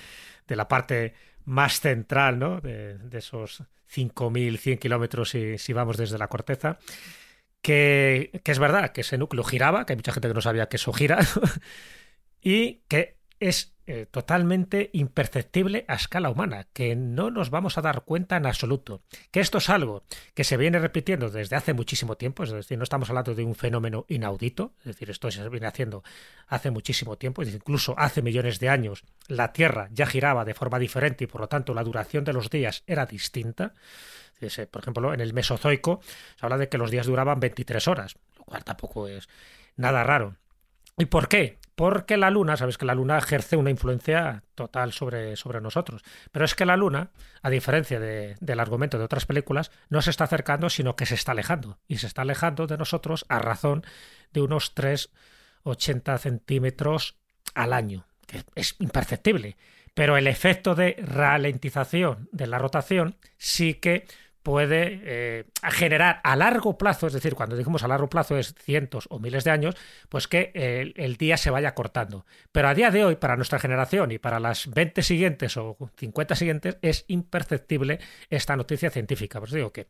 la parte más central, ¿no? De, esos 5.100 kilómetros si, si vamos desde la corteza. Que, que, es verdad que ese núcleo giraba, que hay mucha gente que no sabía que eso gira, y que es eh, totalmente imperceptible a escala humana, que no nos vamos a dar cuenta en absoluto. Que esto es algo que se viene repitiendo desde hace muchísimo tiempo, es decir, no estamos hablando de un fenómeno inaudito, es decir, esto se viene haciendo hace muchísimo tiempo, incluso hace millones de años la Tierra ya giraba de forma diferente y por lo tanto la duración de los días era distinta. Por ejemplo, en el Mesozoico se habla de que los días duraban 23 horas, lo cual tampoco es nada raro. ¿Y por qué? Porque la Luna, sabes que la Luna ejerce una influencia total sobre, sobre nosotros, pero es que la Luna, a diferencia del argumento de otras películas, no se está acercando, sino que se está alejando, y se está alejando de nosotros a razón de unos 3,80 centímetros al año, que es imperceptible. Pero el efecto de ralentización de la rotación sí que puede eh, generar a largo plazo, es decir, cuando dijimos a largo plazo es cientos o miles de años, pues que el, el, día se vaya cortando. Pero a día de hoy, para nuestra generación y para las 20 siguientes o 50 siguientes, es imperceptible esta noticia científica. Pues digo que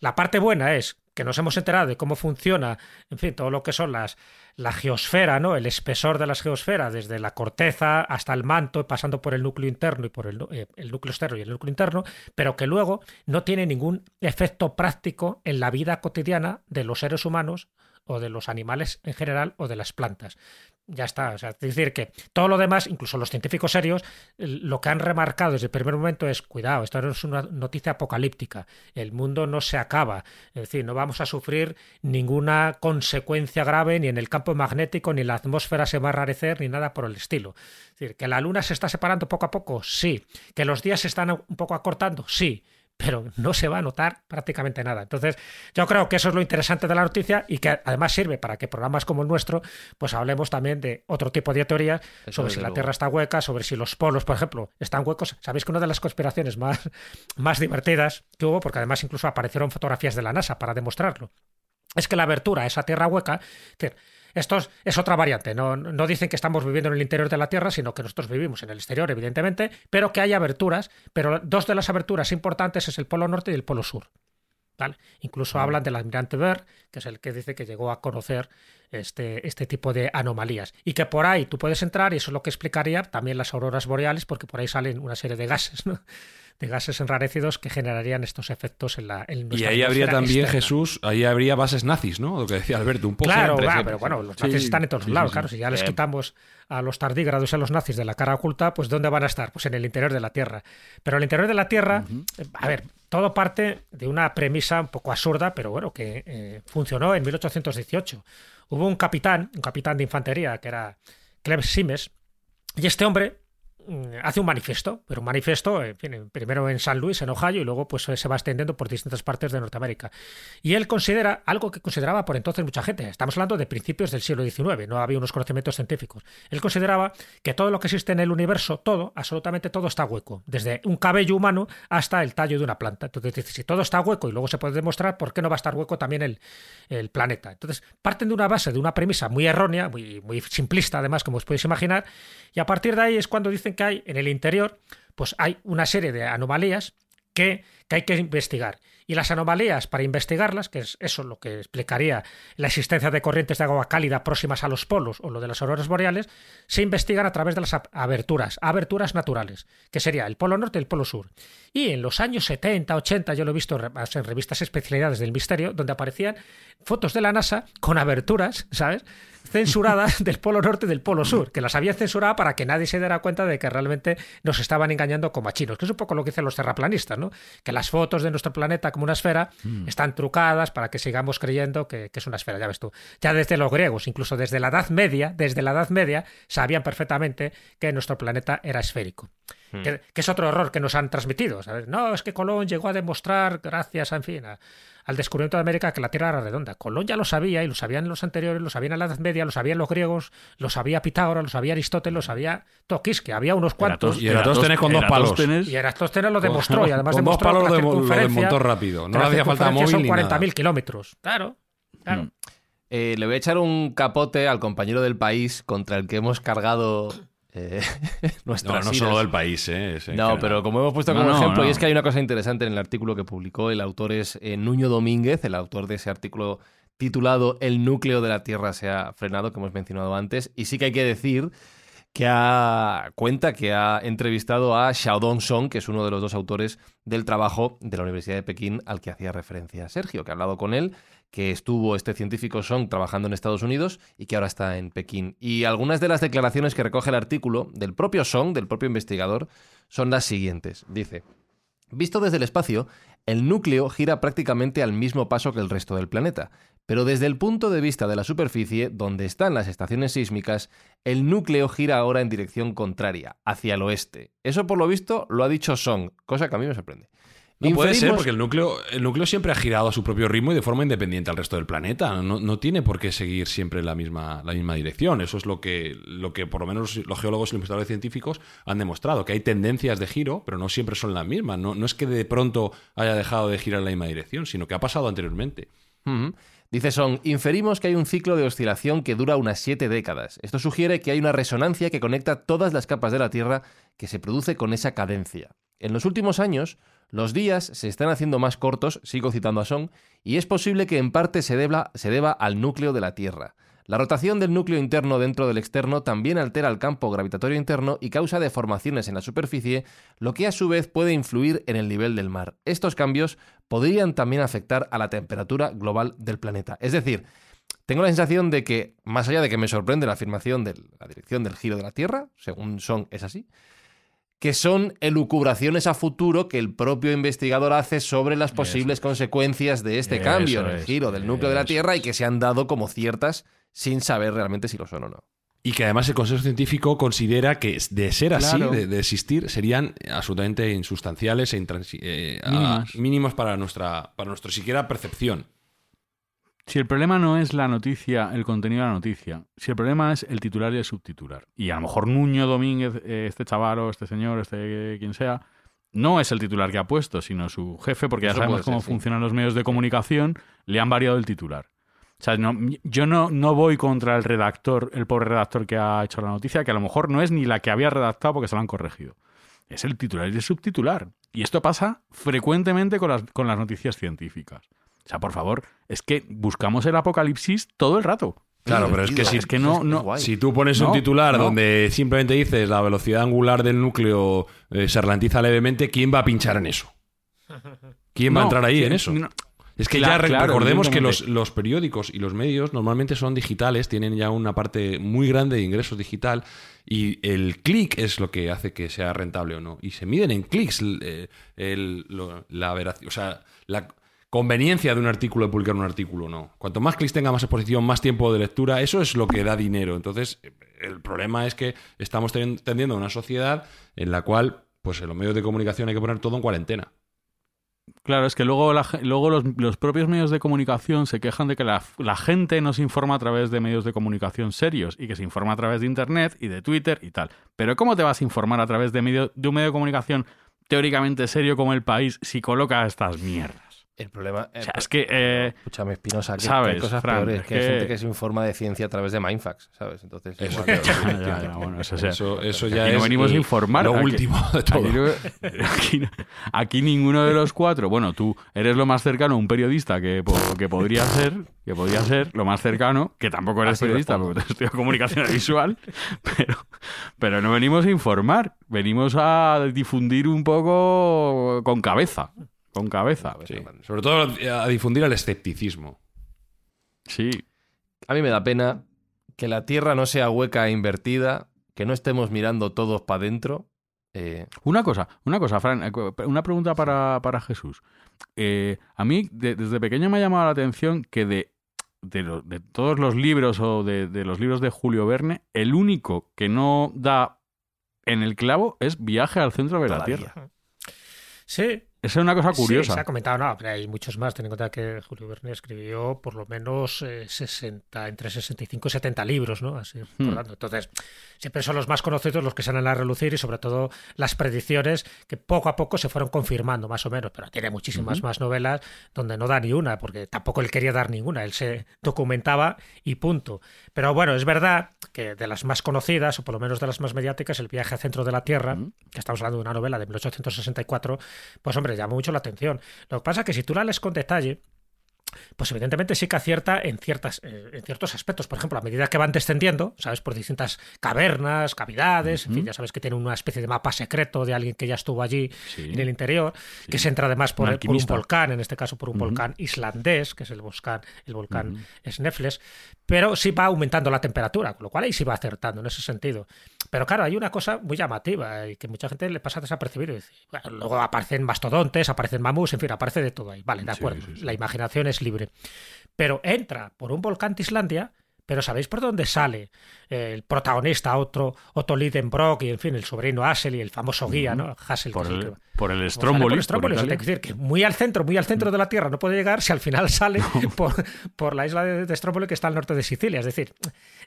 la parte buena es que nos hemos enterado de cómo funciona, en fin, todo lo que son las la geosfera, ¿no? El espesor de las geosferas, desde la corteza hasta el manto, pasando por el núcleo interno y por el, eh, el, núcleo externo y el núcleo interno, pero que luego no tiene ningún efecto práctico en la vida cotidiana de los seres humanos o de los animales en general o de las plantas ya está. O sea, es decir, que todo lo demás, incluso los científicos serios, lo que han remarcado desde el primer momento es, cuidado, esto no es una noticia apocalíptica, el mundo no se acaba, es decir, no vamos a sufrir ninguna consecuencia grave ni en el campo magnético, ni la atmósfera se va a rarecer, ni nada por el estilo. Es decir, que la luna se está separando poco a poco, sí. Que los días se están un poco acortando, sí pero no se va a notar prácticamente nada. Entonces, yo creo que eso es lo interesante de la noticia y que además sirve para que programas como el nuestro, pues hablemos también de otro tipo de teorías sobre si la Tierra está hueca, sobre si los polos, por ejemplo, están huecos. Sabéis que una de las conspiraciones más, más divertidas que hubo, porque además incluso aparecieron fotografías de la NASA para demostrarlo, es que la abertura a esa Tierra hueca, esto es, otra variante. No, no, dicen que estamos viviendo en el interior de la Tierra, sino que nosotros vivimos en el exterior, evidentemente, pero que hay aberturas. Pero dos de las aberturas importantes es el Polo Norte y el Polo Sur. ¿vale? Incluso hablan del almirante Ver, que es el que dice que llegó a conocer este, este tipo de anomalías. Y que por ahí tú puedes entrar, y eso es lo que explicaría también las auroras boreales, porque por ahí salen una serie de gases, ¿no? De gases enrarecidos que generarían estos efectos en la en Y ahí habría también, Jesús, ahí habría bases nazis, ¿no? Lo que decía Alberto, un poco. Claro, pero bueno, los nazis están en todos lados, claro. Si ya les quitamos a los tardígrados y a los nazis de la cara oculta, pues ¿dónde van a estar? Pues en el interior de la Tierra. Pero el interior de la Tierra, a ver, todo parte de una premisa un poco absurda, pero bueno, que eh, funcionó en 1818. Hubo un capitán, un capitán de infantería, que era Clem Simes, y este hombre hace un manifiesto, pero un manifiesto primero en San Luis, en Ohio, y luego pues se va extendiendo por distintas partes de Norteamérica. Y él considera algo que consideraba por entonces mucha gente, estamos hablando de principios del siglo XIX, no había unos conocimientos científicos. Él consideraba que todo lo que existe en el universo, todo, absolutamente todo está hueco, desde un cabello humano hasta el tallo de una planta. Entonces si todo está hueco y luego se puede demostrar, ¿por qué no va a estar hueco también el, el planeta? Entonces parten de una base, de una premisa muy errónea, muy, muy simplista además, como os podéis imaginar, y a partir de ahí es cuando dicen que hay en el interior, pues hay una serie de anomalías que, que, hay que investigar. Y las anomalías, para investigarlas, que es eso lo que explicaría la existencia de corrientes de agua cálida próximas a los polos o lo de las auroras boreales, se investigan a través de las aberturas, aberturas naturales, que sería el polo norte y el polo sur. Y en los años 70, 80, yo lo he visto en revistas especialidades del misterio, donde aparecían fotos de la NASA con aberturas, ¿sabes? censuradas del Polo Norte y del Polo Sur, que las había censurado para que nadie se diera cuenta de que realmente nos estaban engañando como a chinos, que es un poco lo que dicen los terraplanistas, ¿no? Que las fotos de nuestro planeta como una esfera mm. están trucadas para que sigamos creyendo que, es una esfera, ya ves tú. Ya desde los griegos, incluso desde la Edad Media, desde la Edad Media, sabían perfectamente que nuestro planeta era esférico. Mm. Que, es otro error que nos han transmitido. No, es que Colón llegó a demostrar, gracias, en fin, a, al descubrimiento de América que la Tierra era redonda. Colón ya lo sabía y lo sabían los anteriores, lo sabían en la Edad Media, lo sabían los griegos, lo sabía Pitágoras, lo sabía Aristóteles, lo sabía Toquis, que había unos cuantos. Y Eratóstenes con dos palos. Y Eratóstenes lo demostró y además con demostró dos palos lo, lo desmontó rápido. No le hacía falta móvil son 40.000 kilómetros. Claro, claro. Mm. Eh, le voy a echar un capote al compañero del país contra el que hemos cargado eh, no, no solo del país, ¿eh? no, pero como hemos puesto como ejemplo, y es que hay una cosa interesante en el artículo que publicó el autor es eh, Nuño Domínguez, el autor de ese artículo titulado El núcleo de la Tierra se ha frenado, que hemos mencionado antes, y sí que hay que decir que ha, cuenta que ha entrevistado a Xiaodong Song, que es uno de los dos autores del trabajo de la Universidad de Pekín al que hacía referencia Sergio, que ha hablado con él que estuvo este científico Song trabajando en Estados Unidos y que ahora está en Pekín. Y algunas de las declaraciones que recoge el artículo del propio Song, del propio investigador, son las siguientes. Dice, visto desde el espacio, el núcleo gira prácticamente al mismo paso que el resto del planeta, Pero desde el punto de vista de la superficie, donde están las estaciones sísmicas, el núcleo gira ahora en dirección contraria, hacia el oeste. Eso por lo visto lo ha dicho Song, cosa que a mí me sorprende. No puede ser, porque el núcleo, el núcleo siempre ha girado a su propio ritmo y de forma independiente al resto del planeta. No, no tiene por qué seguir siempre la misma, la misma dirección. Eso es lo que, lo que por lo menos los geólogos y los investigadores científicos han demostrado, que hay tendencias de giro, pero no siempre son las mismas. No, no es que de pronto haya dejado de girar en la misma dirección, sino que ha pasado anteriormente. Dice Song, inferimos que hay un ciclo de oscilación que dura unas siete décadas. Esto sugiere que hay una resonancia que conecta todas las capas de la Tierra que se produce con esa cadencia. En los últimos años, los días se están haciendo más cortos, sigo citando a Song, y es posible que en parte se deba, al núcleo de la Tierra. La rotación del núcleo interno dentro del externo también altera el campo gravitatorio interno y causa deformaciones en la superficie, lo que a su vez puede influir en el nivel del mar. Estos cambios podrían también afectar a la temperatura global del planeta. Es decir, tengo la sensación de que, más allá de que me sorprende la afirmación de la dirección del giro de la Tierra, según Son es así, que son elucubraciones a futuro que el propio investigador hace sobre las posibles consecuencias de este Eso cambio en el es, giro del núcleo de la Tierra y que se han dado como ciertas sin saber realmente si lo son o no. Y que además el Consejo Científico considera que de ser así, Claro. de, de existir, serían absolutamente insustanciales e intransi- eh, a- mínimos para nuestra, para nuestra siquiera percepción. Si el problema no es la noticia, el contenido de la noticia, si el problema es el titular y el subtitular, y a lo mejor Nuño Domínguez, eh, este chaval o este señor, este quien sea, no es el titular que ha puesto, sino su jefe, porque ya sabemos cómo ser, sí. funcionan los medios de comunicación, le han variado el titular. O sea, no- yo no, no voy contra el redactor, el pobre redactor que ha hecho la noticia, que a lo mejor no es ni la que había redactado porque se la han corregido. Es el titular y el subtitular. Y esto pasa frecuentemente con las, con las noticias científicas. O sea, por favor, es que buscamos el apocalipsis todo el rato. Claro, pero es que si, Es que no, no, si tú pones un titular no. donde simplemente dices la velocidad angular del núcleo eh, se ralentiza levemente, ¿quién va a pinchar en eso? ¿Quién va a entrar ahí sí, en eso? Es que ya claro, recordemos que los, los periódicos y los medios normalmente son digitales, tienen ya una parte muy grande de ingresos digital y el clic es lo que hace que sea rentable o no. Y se miden en clics el- eh, el- lo- la veraci- o sea, la conveniencia de un artículo de publicar un artículo no. Cuanto más clics tenga, más exposición, más tiempo de lectura, eso es lo que da dinero. Entonces, el problema es que estamos ten- tendiendo una sociedad en la cual, pues en los medios de comunicación hay que poner todo en cuarentena. Claro, es que luego, la luego los, los propios medios de comunicación se quejan de que la, la gente no se informa a través de medios de comunicación serios y que se informa a través de Internet y de Twitter y tal. Pero ¿cómo te vas a informar a través de, medio, de un medio de comunicación teóricamente serio como el país si coloca estas mierdas? El problema. O sea, es que... eh, Escúchame, Espinosa, que, sabes, hay cosas Fran, peores. es Que hay gente que se informa de ciencia a través de Mindfax, ¿sabes? Entonces, Eso igual, ya, ya, ya, bueno, eso, sea, Eso, eso ya es no venimos a informar. lo aquí- último de todo. Aquí, no- aquí- aquí ninguno de los cuatro, bueno, tú eres lo más cercano a un periodista que, que podría ser, que podría ser lo más cercano, que tampoco eres Así periodista porque te estudiado comunicación visual, pero, pero no venimos a informar, venimos a difundir un poco con cabeza, con cabeza. Sí, Sobre todo a difundir el escepticismo. Sí, A mí me da pena que la Tierra no sea hueca e invertida, que no estemos mirando todos para adentro. Eh, Una cosa, una cosa, Fran, eh, una pregunta para, para Jesús. Eh, a mí, de- desde pequeño me ha llamado la atención que de, de, lo- de todos los libros o de, de los libros de Julio Verne, el único que no da en el clavo es Viaje al centro de la. Tierra. Sí, Esa es una cosa Sí, curiosa. se ha comentado, no, pero hay muchos más. Ten en cuenta que Julio Verne escribió por lo menos eh, 60, entre 65 y 70 libros, ¿no? Así, Hmm. Entonces, siempre son los más conocidos los que salen a relucir y sobre todo las predicciones que poco a poco se fueron confirmando, más o menos. Pero tiene muchísimas más novelas donde no da ni una, porque tampoco él quería dar ninguna. Él se documentaba y punto. Pero bueno, es verdad que de las más conocidas, o por lo menos de las más mediáticas, El viaje al centro de la Tierra, que estamos hablando de una novela de 1864, pues hombre, llama mucho la atención. Lo que pasa es que si tú la lees con detalle, pues evidentemente sí que acierta en, ciertas, eh, en ciertos aspectos. Por ejemplo, a medida que van descendiendo, ¿sabes? Por distintas cavernas, cavidades, en fin, ya sabes que tiene una especie de mapa secreto de alguien que ya estuvo allí Sí. en el interior, que se entra además por, Un por un alquimista. volcán, en este caso por un volcán islandés, que es el volcán, el volcán Sneffels, pero sí va aumentando la temperatura, con lo cual ahí sí va acertando en ese sentido. Pero claro, hay una cosa muy llamativa y que mucha gente le pasa desapercibido. bueno, luego aparecen mastodontes, aparecen mamus, en fin, aparece de todo ahí. Vale, de acuerdo. La imaginación es libre. pero entra por un volcán de Islandia pero ¿sabéis por dónde sale el protagonista, otro Otto Lidenbrock y, en fin, el sobrino Hassel y el famoso guía, ¿no? Hassel. Por que es el, por el Stromboli. por Stromboli, por quiero decir que muy al centro, muy al centro de la Tierra no puede llegar si al final sale por, por la isla de, de Stromboli que está al norte de Sicilia. Es decir,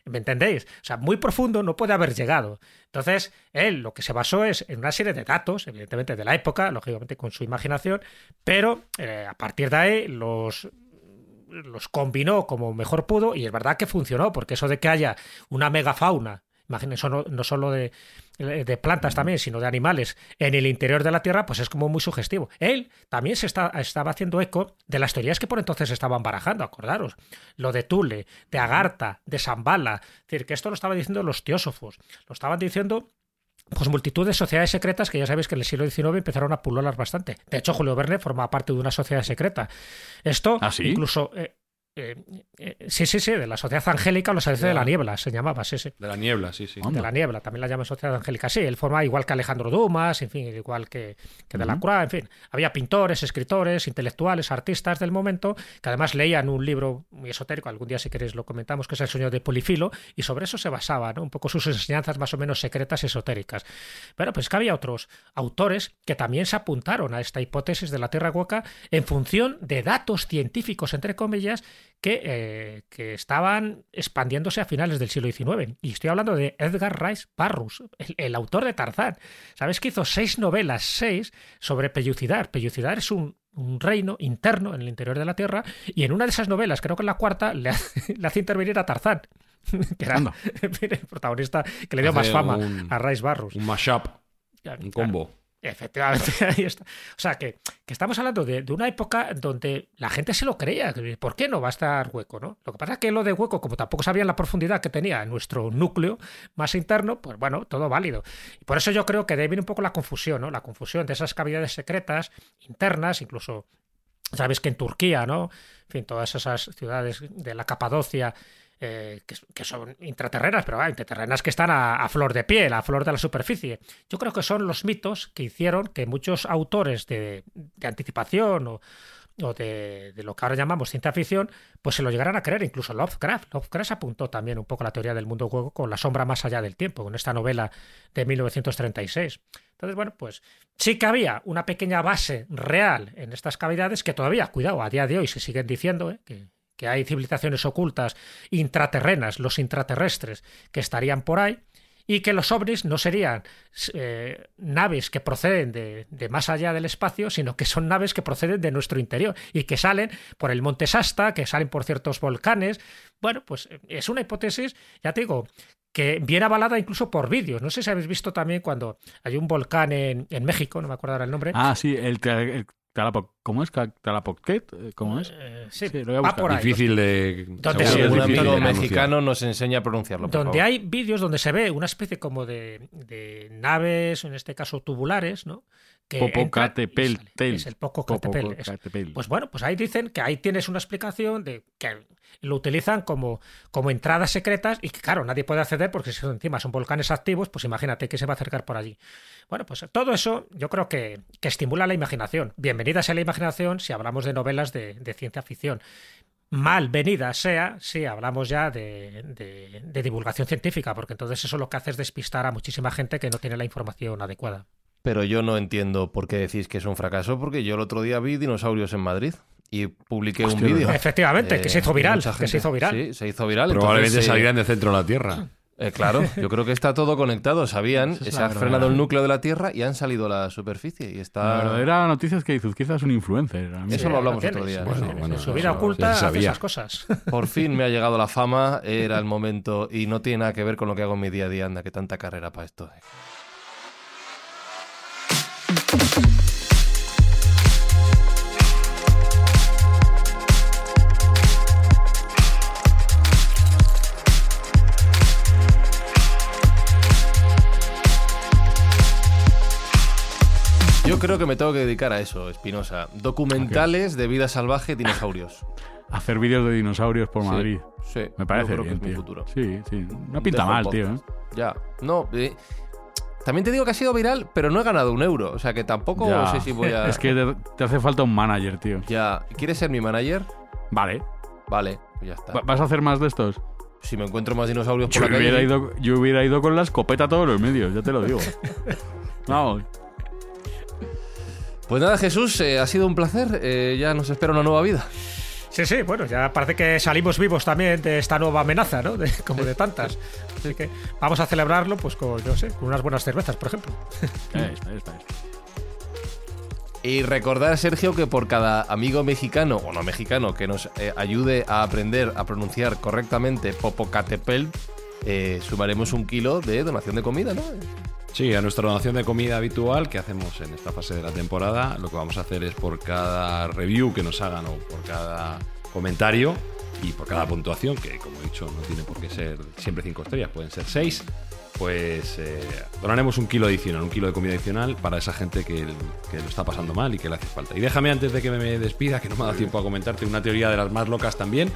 ¿me entendéis? O sea, muy profundo no puede haber llegado. Entonces, él lo que se basó es en una serie de datos, evidentemente de la época, lógicamente con su imaginación, pero eh, a partir de ahí los los combinó como mejor pudo y es verdad que funcionó, porque eso de que haya una megafauna, imagínense, no, no solo de, de plantas también, sino de animales en el interior de la Tierra, pues es como muy sugestivo. Él también se está, estaba haciendo eco de las teorías que por entonces estaban barajando, acordaros, lo de Tule, de Agartha, de Zambala, es decir, que esto lo estaban diciendo los teósofos, lo estaban diciendo pues multitud de sociedades secretas que ya sabéis que en el siglo XIX empezaron a pulolar bastante. De hecho, Julio Verne forma parte de una sociedad secreta. Esto, ¿Ah, sí? incluso... eh, eh, eh, sí, sí, sí, de la Sociedad Angélica o la Sociedad de la Niebla se llamaba, sí, sí. De la niebla, sí, sí. De la niebla, también la llaman Sociedad Angélica. Sí, él forma igual que Alejandro Dumas, en fin, igual que, que de la Croix, en fin. Había pintores, escritores, intelectuales, artistas del momento, que además leían un libro muy esotérico, algún día si queréis lo comentamos, que es El sueño de Polifilo, y sobre eso se basaba, ¿no? Un poco sus enseñanzas más o menos secretas y esotéricas. Pero pues que había otros autores que también se apuntaron a esta hipótesis de la Tierra hueca en función de datos científicos, entre comillas, que, eh, que estaban expandiéndose a finales del siglo XIX. Y estoy hablando de Edgar Rice Burroughs, el, el autor de Tarzán. ¿Sabes que hizo seis novelas, seis, sobre Pellucidar? Pellucidar es un, un reino interno en el interior de la Tierra y en una de esas novelas, creo que en la cuarta, le hace, le hace intervenir a Tarzán. Que era Anda. el protagonista que le dio más fama un- a Rice Burroughs. Un mashup, Claro, un claro. Efectivamente, ahí está. O sea, que, que estamos hablando de, de una época donde la gente se lo creía. ¿Por qué no va a estar hueco? ¿no? Lo que pasa es que lo de hueco, como tampoco sabían la profundidad que tenía nuestro núcleo más interno, pues bueno, todo válido. Y por eso yo creo que de ahí viene un poco la confusión, ¿no? La confusión de esas cavidades secretas, internas, incluso, sabéis que en Turquía, ¿no? En fin, todas esas ciudades de la Capadocia eh, que, son intraterrenas, pero ah, intraterrenas que están a, flor de piel, a flor de la superficie. Yo creo que son los mitos que hicieron que muchos autores de, anticipación o, de, lo que ahora llamamos ciencia ficción, pues se lo llegaran a creer, incluso Lovecraft. Lovecraft apuntó también un poco la teoría del mundo hueco con La sombra más allá del tiempo, con esta novela de 1936. Entonces, bueno, pues sí que había una pequeña base real en estas cavidades que todavía, cuidado, a día de hoy se siguen diciendo ¿eh? que, que hay civilizaciones ocultas intraterrenas, los intraterrestres, que estarían por ahí, y que los ovnis no serían eh, naves que proceden de, de, más allá del espacio, sino que son naves que proceden de nuestro interior y que salen por el monte Shasta, que salen por ciertos volcanes. Bueno, pues es una hipótesis, ya te digo, que viene avalada incluso por vídeos. No sé si habéis visto también cuando hay un volcán en, en México, no me acuerdo ahora el nombre. Ah, sí, el, el ¿Cómo es? ¿Talapoquet? ¿Cómo es? Eh, sí, Sí, lo voy a buscar. por ahí. Difícil de. Donde sí, un amigo mexicano nos enseña a pronunciarlo. por donde favor. hay vídeos donde se ve una especie como de, de naves, en este caso tubulares, ¿no? Que Popocatépetl. Es el Popocatépetl. es- Popocatépetl. Pues bueno, pues ahí dicen que ahí tienes una explicación de que lo utilizan como, como entradas secretas y que claro, nadie puede acceder porque si encima son volcanes activos, pues imagínate que se va a acercar por allí. Bueno, pues todo eso yo creo que, que estimula la imaginación. Bienvenida sea la imaginación si hablamos de novelas de, de ciencia ficción. Malvenida sea si hablamos ya de, de- de divulgación científica, porque entonces eso lo que hace es despistar a muchísima gente que no tiene la información adecuada. Pero yo no entiendo por qué decís que es un fracaso, porque yo el otro día vi dinosaurios en Madrid y publiqué Hostia, un vídeo. Efectivamente, que se hizo y viral, que se hizo viral. Sí, se hizo viral. Probablemente entonces, eh, salieran del centro de la Tierra. eh, claro, yo creo que está todo conectado. Sabían, es se la ha verdadera- frenado el núcleo de la Tierra y han salido a la superficie. Y La está. verdadera noticia es que Izuzquiza es un influencer. A mí Eso sí. lo hablamos otro día. Bueno, Sí, bueno, en su eso vida oculta hace sabía. esas cosas. Por fin me ha llegado la fama, era el momento y no tiene nada que ver con lo que hago en mi día a día. Anda, que tanta carrera para esto. Yo creo que me tengo que dedicar a eso, Espinosa. Documentales de vida salvaje y dinosaurios. Hacer vídeos de dinosaurios por Sí, Madrid. Sí, Me parece yo creo bien, que es mi futuro. Sí, sí. No pinta mal, tío. ¿eh? Ya. No, eh, también te digo que ha sido viral, pero no he ganado un euro. O sea que tampoco Ya. sé si voy a. Es que te, te hace falta un manager, tío. Ya. ¿Quieres ser mi manager? Vale. Vale, pues ya está. Va- ¿Vas a hacer más de estos? Si me encuentro más dinosaurios por Yo la calle... hubiera, ido, yo hubiera ido con la escopeta a todos los medios, ya te lo digo. Vamos. Pues nada, Jesús, eh, ha sido un placer. Eh, ya nos espera una nueva vida. Sí, sí, bueno, ya parece que salimos vivos también de esta nueva amenaza, ¿no? De- como de tantas. Así que vamos a celebrarlo, pues con, yo sé, con unas buenas cervezas, por ejemplo. Y recordar, Sergio, que por cada amigo mexicano o no mexicano que nos eh, ayude a aprender a pronunciar correctamente Popocatépetl, eh, sumaremos un kilo de donación de comida, ¿no? Sí, a nuestra donación de comida habitual que hacemos en esta fase de la temporada, lo que vamos a hacer es por cada review que nos hagan o por cada comentario y por cada puntuación, que como he dicho no tiene por qué ser siempre cinco estrellas, pueden ser seis, pues eh, donaremos un kilo adicional, un kilo de comida adicional para esa gente que, que lo está pasando mal y que le hace falta. Y déjame antes de que me despida, que no me ha dado tiempo a comentarte una teoría de las más locas también,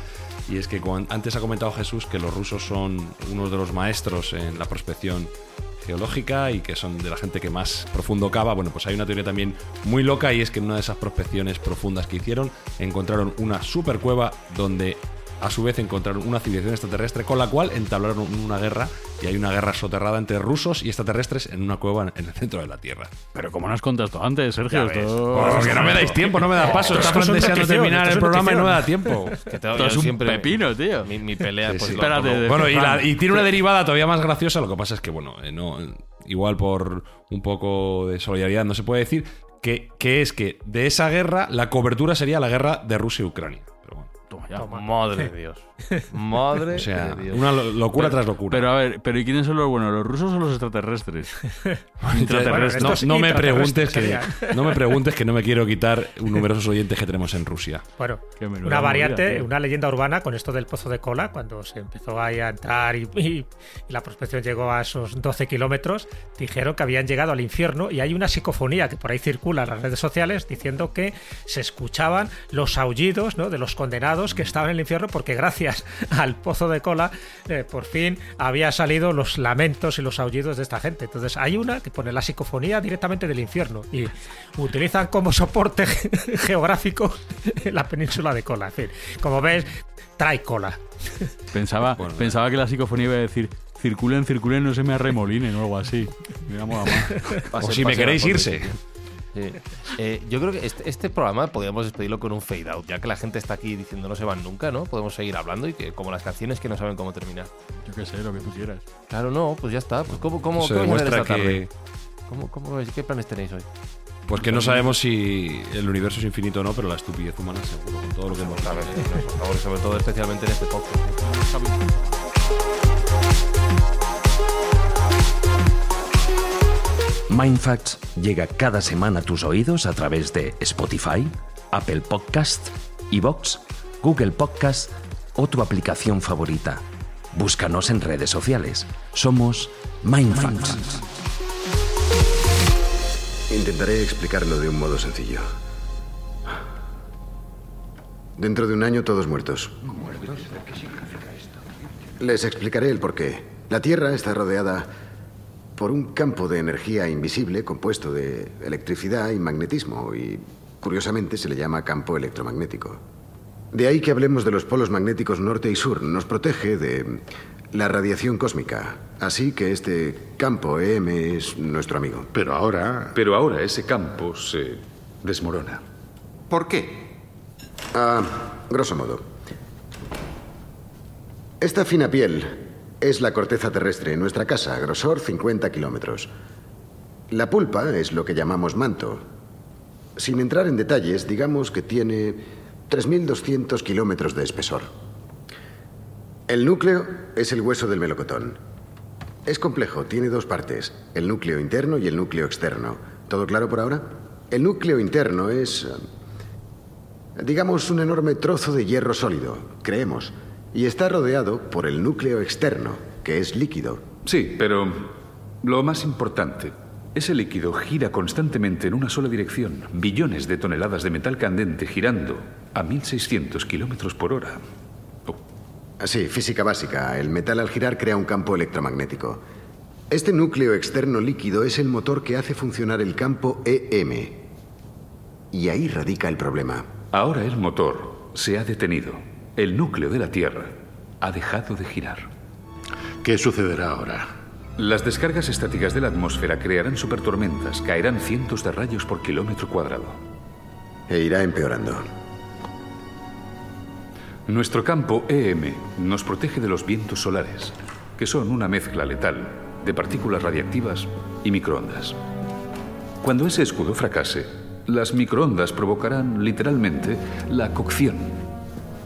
y es que antes ha comentado Jesús que los rusos son unos de los maestros en la prospección geológica y que son de la gente que más profundo cava. Bueno, pues hay una teoría también muy loca y es que en una de esas prospecciones profundas que hicieron encontraron una super cueva donde a su vez encontraron una civilización extraterrestre con la cual entablaron una guerra y hay una guerra soterrada entre rusos y extraterrestres en una cueva en el centro de la Tierra. Pero como no has contado esto antes, Sergio, esto, Porque no me dais tiempo, no me da paso. Esto Está es un deseando terminar el programa y no me da tiempo. Esto es un pepino, tío. Mi, mi pelea, Sí, pues sí. Espérate, Bueno, y, la- y tiene una derivada todavía más graciosa. Lo que pasa es que, bueno, eh, no, igual por un poco de solidaridad no se puede decir que, que es que de esa guerra la cobertura sería la guerra de Rusia y Ucrania. Ya. Madre de Dios. Madre o sea, de Dios. una lo- locura tras locura. Pero a ver, ¿pero y quiénes son los buenos? ¿Los rusos o los extraterrestres? Bueno, no, me preguntes que no me preguntes que no me quiero quitar un numerosos oyentes que tenemos en Rusia. Bueno, una variante, movida, una leyenda urbana con esto del pozo de cola, cuando se empezó ahí a entrar y, y- y la prospección llegó a esos 12 kilómetros, dijeron que habían llegado al infierno y hay una psicofonía que por ahí circula en las redes sociales diciendo que se escuchaban los aullidos ¿no? de los condenados que estaban en el infierno porque gracias al pozo de cola eh, por fin había salido los lamentos y los aullidos de esta gente. Entonces hay una que pone la psicofonía directamente del infierno y utilizan como soporte geográfico la península de cola. En fin, como ves, trae cola. Pensaba, Bueno, pensaba que la psicofonía iba a decir circulen, circulen, no se me arremolinen o algo así. Me. Pase- O si me queréis irse. Sí. Eh, yo creo que este, este programa podríamos despedirlo con un fade out, ya que la gente está aquí diciendo no se van nunca, ¿no? Podemos seguir hablando y que como las canciones que no saben cómo terminar. Yo qué sé, lo que tú quieras. Claro, no, pues ya está. Pues ¿cómo, cómo, Se qué vais a hacer demuestra esta tarde? que ¿Cómo? ¿Qué planes tenéis hoy? pues que no sabemos si el universo es infinito o no, pero la estupidez humana seguro con todo lo que hemos por favor, sobre todo especialmente en este podcast. Mindfacts llega cada semana a tus oídos a través de Spotify, Apple Podcast, Evox, Google Podcast o tu aplicación favorita. Búscanos en redes sociales. Somos Mindfacts. Intentaré explicarlo de un modo sencillo. Dentro de un año todos muertos. Les explicaré el porqué. La Tierra está rodeada por un campo de energía invisible compuesto de electricidad y magnetismo y curiosamente se le llama campo electromagnético. De ahí que hablemos de los polos magnéticos norte y sur. Nos protege de la radiación cósmica. Así que este campo EM es nuestro amigo. Pero ahora, pero ahora ese campo se desmorona. ¿Por qué? Ah, grosso modo. Esta fina piel es la corteza terrestre nuestra casa, grosor 50 kilómetros. La pulpa es lo que llamamos manto. Sin entrar en detalles, digamos que tiene 3.200 kilómetros de espesor. El núcleo es el hueso del melocotón. Es complejo, tiene dos partes, el núcleo interno y el núcleo externo. ¿Todo claro por ahora? El núcleo interno es, eh, digamos, un enorme trozo de hierro sólido, creemos, y está rodeado por el núcleo externo, que es líquido. Sí, pero lo más importante, ese líquido gira constantemente en una sola dirección, billones de toneladas de metal candente girando a 1600 kilómetros por hora. Oh, Sí, física básica. El metal al girar crea un campo electromagnético. Este núcleo externo líquido es el motor que hace funcionar el campo EM. Y ahí radica el problema. Ahora el motor se ha detenido. El núcleo de la Tierra ha dejado de girar. ¿Qué sucederá ahora? Las descargas estáticas de la atmósfera crearán supertormentas, caerán cientos de rayos por kilómetro cuadrado. E irá empeorando. Nuestro campo EM nos protege de los vientos solares, que son una mezcla letal de partículas radiactivas y microondas. Cuando ese escudo fracase, las microondas provocarán literalmente la cocción